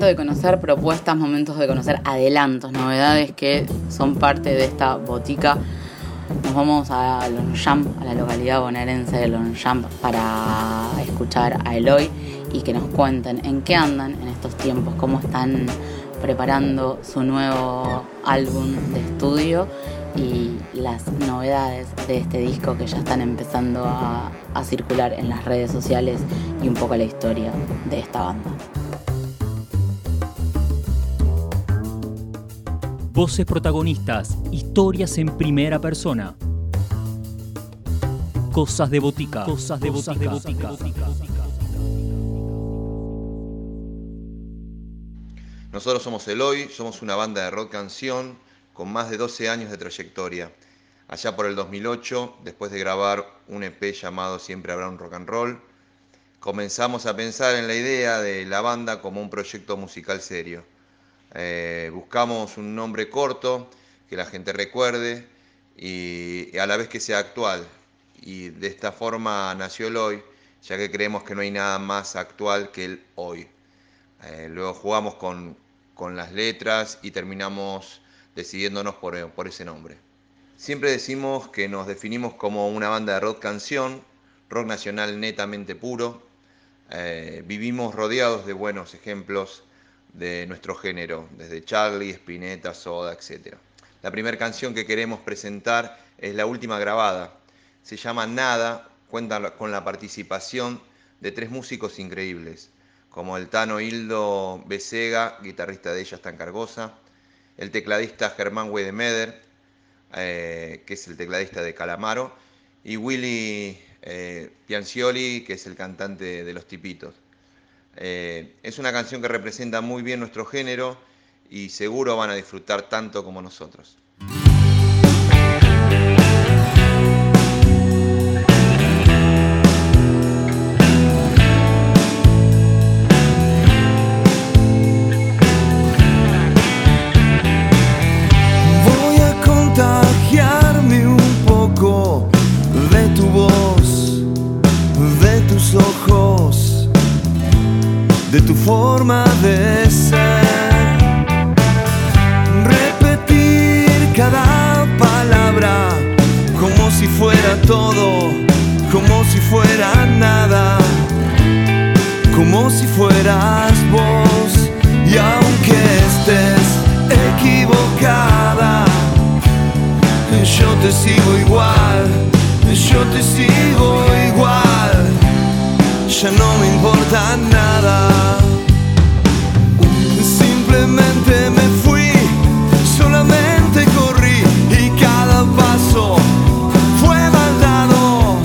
De conocer propuestas, momentos de conocer adelantos, novedades que son parte de esta botica. Nos vamos a Longchamp, a la localidad bonaerense de Longchamp, para escuchar a Eloy y que nos cuenten en qué andan en estos tiempos, cómo están preparando su nuevo álbum de estudio y las novedades de este disco que ya están empezando a circular en las redes sociales y un poco la historia de esta banda. Voces protagonistas, historias en primera persona. Cosas de botica. Cosas de botica. Nosotros somos Eloy, somos una banda de rock canción con más de 12 años de trayectoria. Allá por el 2008, después de grabar un EP llamado Siempre habrá un rock and roll, comenzamos a pensar en la idea de la banda como un proyecto musical serio. Eh, buscamos un nombre corto que la gente recuerde y, a la vez que sea actual. Y de esta forma nació el hoy, ya que creemos que no hay nada más actual que el hoy. Eh, luego jugamos con, con, las letras y terminamos decidiéndonos por, por ese nombre. Siempre decimos que nos definimos como una banda de rock canción, rock nacional netamente puro. Eh, vivimos rodeados de buenos ejemplos de nuestro género, desde Charlie, Spinetta, Soda, etc. La primera canción que queremos presentar es la última grabada. Se llama Nada, cuenta con la participación de tres músicos increíbles, como el Tano Hildo Becega, guitarrista de Ella Tan Cargosa, el tecladista Germán Wedemeder, eh, que es el tecladista de Calamaro, y Willy eh, Piancioli, que es el cantante de Los Tipitos. Eh, es una canción que representa muy bien nuestro género y seguro van a disfrutar tanto como nosotros. Te sigo igual, yo te sigo igual, ya no me importa nada. Simplemente me fui, solamente corrí y cada paso fue mal dado.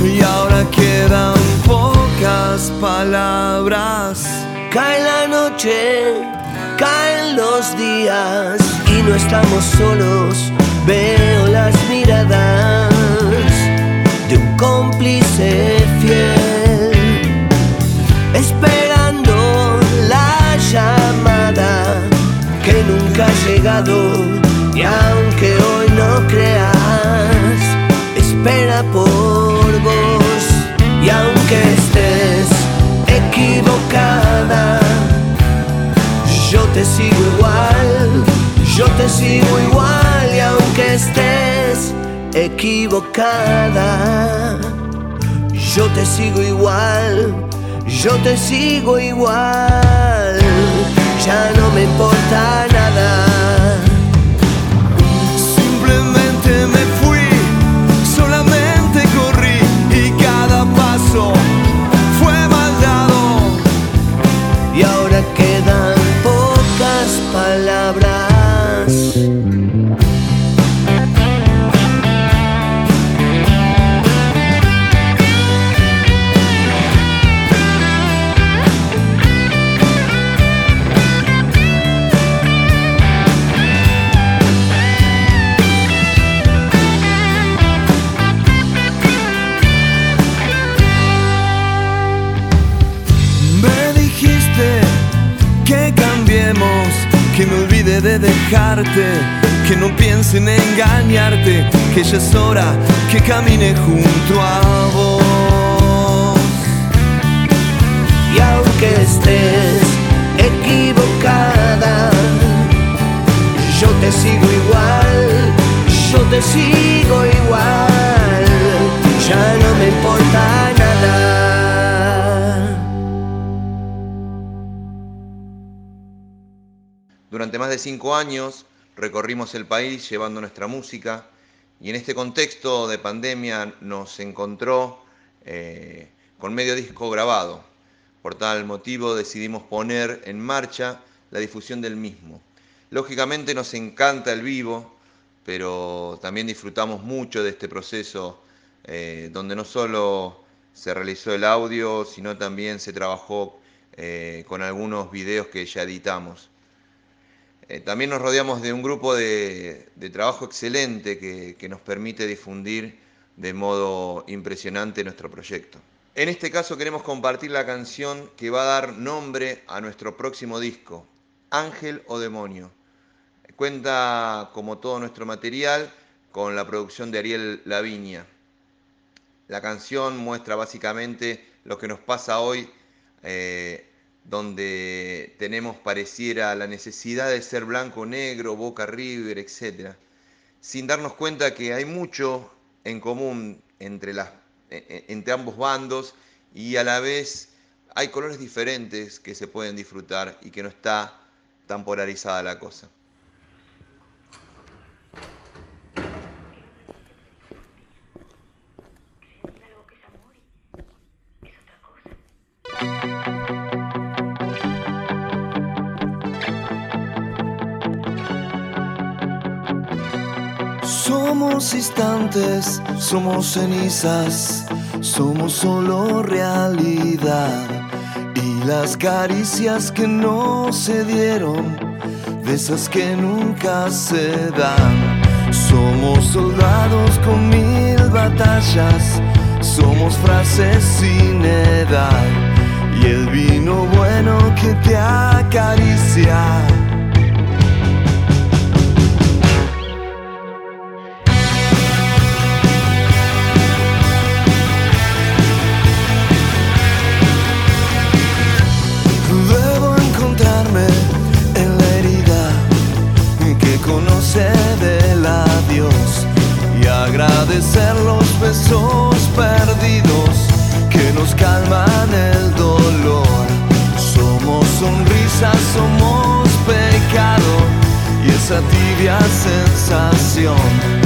Y ahora quedan pocas palabras. Cae la noche, caen los días y no estamos solos. Veo las miradas de un cómplice fiel, esperando la llamada que nunca ha llegado. Y aunque hoy no creas, espera por vos. Y aunque estés equivocada, yo te sigo igual, yo te sigo igual estés equivocada, yo te sigo igual, yo te sigo igual, ya no me importa nada. De dejarte, que no piense en engañarte, que ya es hora que camine junto a vos. Y aunque estés equivocada, yo te sigo igual, yo te sigo igual, ya no me importa Durante más de cinco años recorrimos el país llevando nuestra música y en este contexto de pandemia nos encontró eh, con medio disco grabado. Por tal motivo decidimos poner en marcha la difusión del mismo. Lógicamente nos encanta el vivo, pero también disfrutamos mucho de este proceso eh, donde no solo se realizó el audio, sino también se trabajó eh, con algunos videos que ya editamos. Eh, también nos rodeamos de un grupo de, trabajo excelente que, nos permite difundir de modo impresionante nuestro proyecto. En este caso queremos compartir la canción que va a dar nombre a nuestro próximo disco, Ángel o Demonio. Cuenta, como todo nuestro material, con la producción de Ariel Laviña. La canción muestra básicamente lo que nos pasa hoy eh, donde tenemos pareciera la necesidad de ser blanco, negro, boca, river, etc., sin darnos cuenta que hay mucho en común entre, las, e, e, entre ambos bandos y a la vez hay colores diferentes que se pueden disfrutar y que no está tan polarizada la cosa. Somos instantes, somos cenizas, somos solo realidad. Y las caricias que no se dieron, de esas que nunca se dan. Somos soldados con mil batallas, somos frases sin edad. Y el vino bueno que te acaricia sensación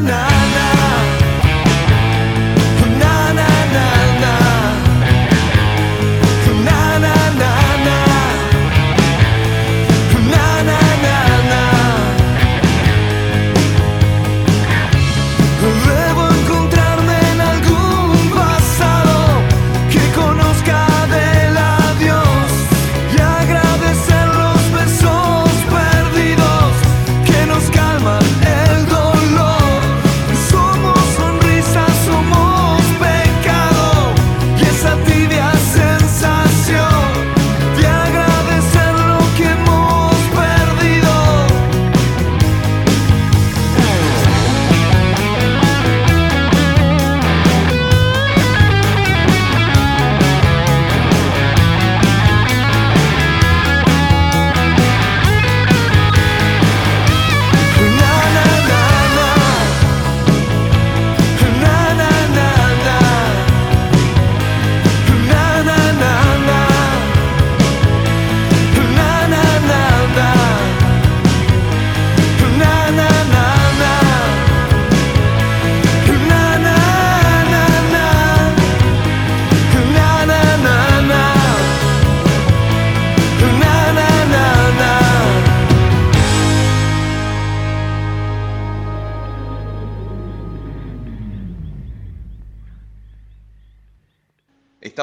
night.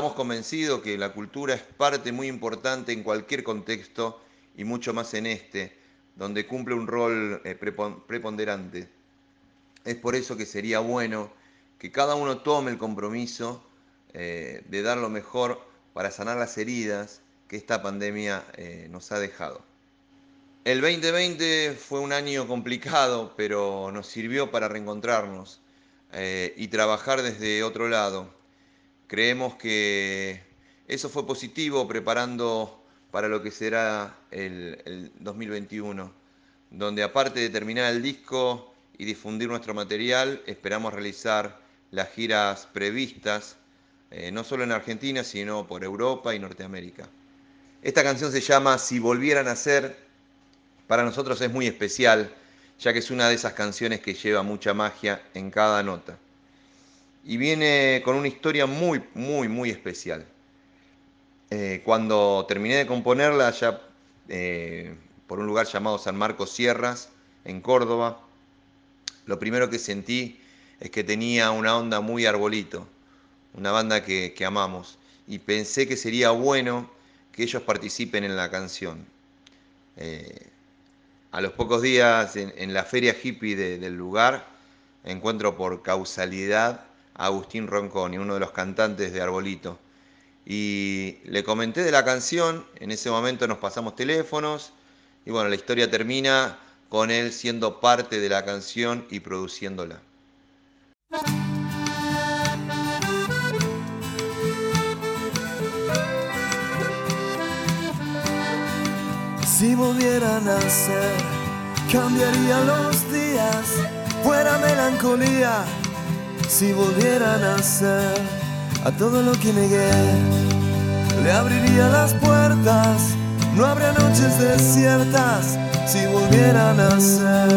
Estamos convencidos que la cultura es parte muy importante en cualquier contexto y mucho más en este, donde cumple un rol eh, preponderante. Es por eso que sería bueno que cada uno tome el compromiso eh, de dar lo mejor para sanar las heridas que esta pandemia eh, nos ha dejado. El 2020 fue un año complicado, pero nos sirvió para reencontrarnos y trabajar desde otro lado. Creemos que eso fue positivo preparando para lo que será el, 2021, donde aparte de terminar el disco y difundir nuestro material, esperamos realizar las giras previstas, eh, no solo en Argentina, sino por Europa y Norteamérica. Esta canción se llama Si volvieran a ser, para nosotros es muy especial, ya que es una de esas canciones que lleva mucha magia en cada nota. Y viene con una historia muy, muy, muy especial. Eh, cuando terminé de componerla, ya eh, por un lugar llamado San Marcos Sierras, en Córdoba, lo primero que sentí es que tenía una onda muy arbolito, una banda que, amamos, y pensé que sería bueno que ellos participen en la canción. Eh, a los pocos días, en, la feria hippie del lugar, encuentro por causalidad Agustín Ronconi, uno de los cantantes de Arbolito y le comenté de la canción, en ese momento nos pasamos teléfonos y bueno, la historia termina con él siendo parte de la canción y produciéndola. Si volviera a nacer, cambiaría los días, fuera melancolía. Si volviera a nacer a todo lo que negué. Le abriría las puertas, no habría noches desiertas si volvieran a ser.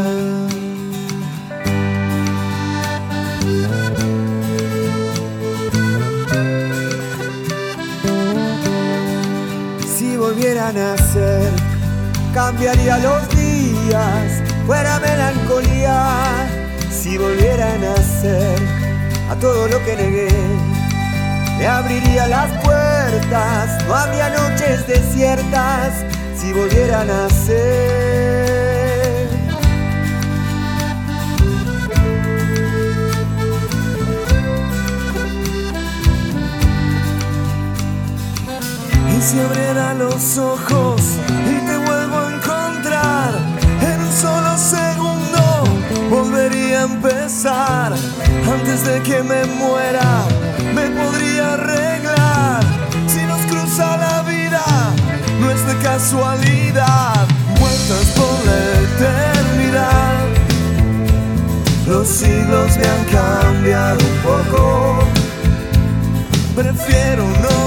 Si volvieran a ser, cambiaría los días, fuera todo lo que negué le abriría las puertas, no habría noches desiertas si volvieran a ser. Y si abriera los ojos y te vuelvo a encontrar en solo segundo, volvería a empezar antes de que me muera me podría arreglar. Si nos cruza la vida, no es de casualidad, muertas por la eternidad. Los siglos me han cambiado un poco, prefiero no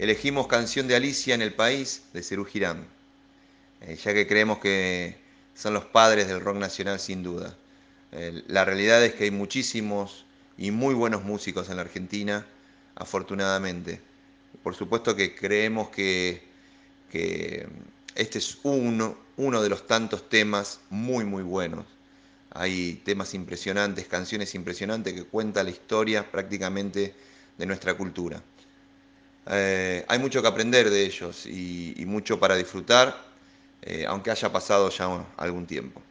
Elegimos Canción de Alicia en el País de Cerú Girán, eh, ya que creemos que son los padres del rock nacional sin duda. Eh, la realidad es que hay muchísimos y muy buenos músicos en la Argentina, afortunadamente. Por supuesto que creemos que, este es uno, uno de los tantos temas muy, muy buenos. Hay temas impresionantes, canciones impresionantes que cuentan la historia prácticamente de nuestra cultura. Eh, hay mucho que aprender de ellos y, mucho para disfrutar, eh, aunque haya pasado ya algún tiempo.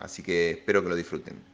Así que espero que lo disfruten.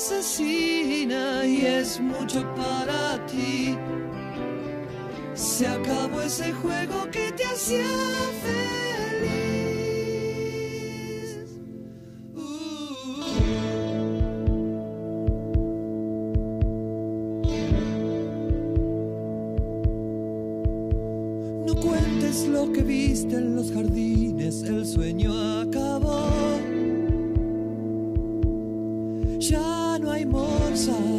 asesina y es mucho para ti. Se acabó ese juego que te hacía feliz. Hay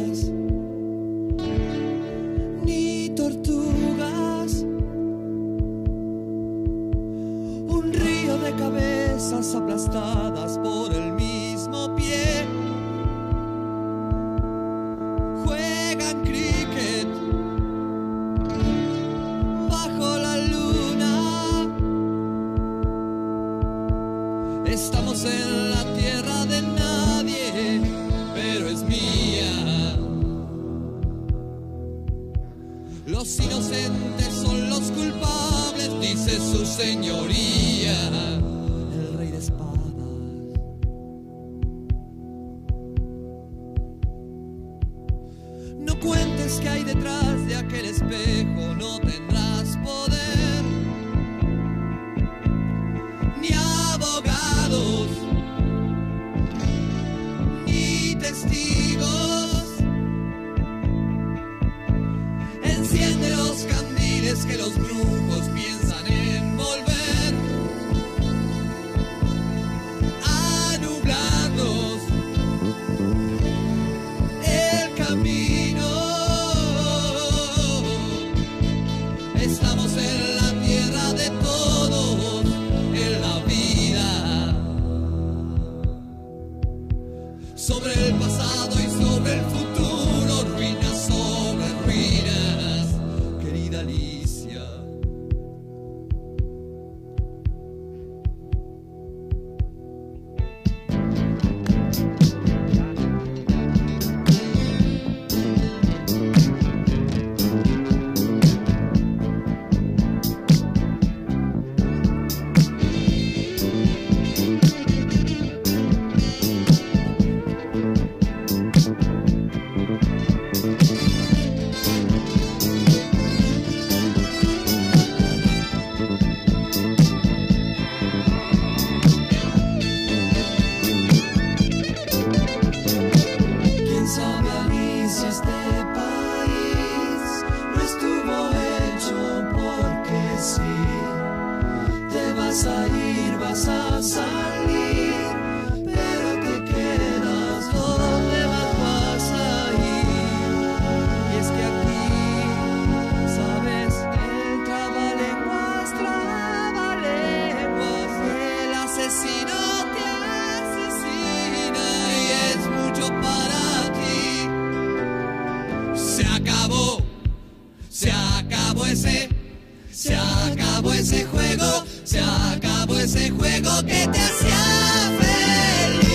que hay detrás de aquel espejo, no tendrás Estamos en la ese juego, se acabó ese juego que te hacía feliz.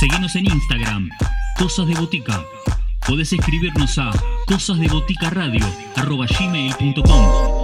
Seguinos en Instagram, Cosas de Botica. Podés escribirnos a cosasdeboticaradio.gmail.com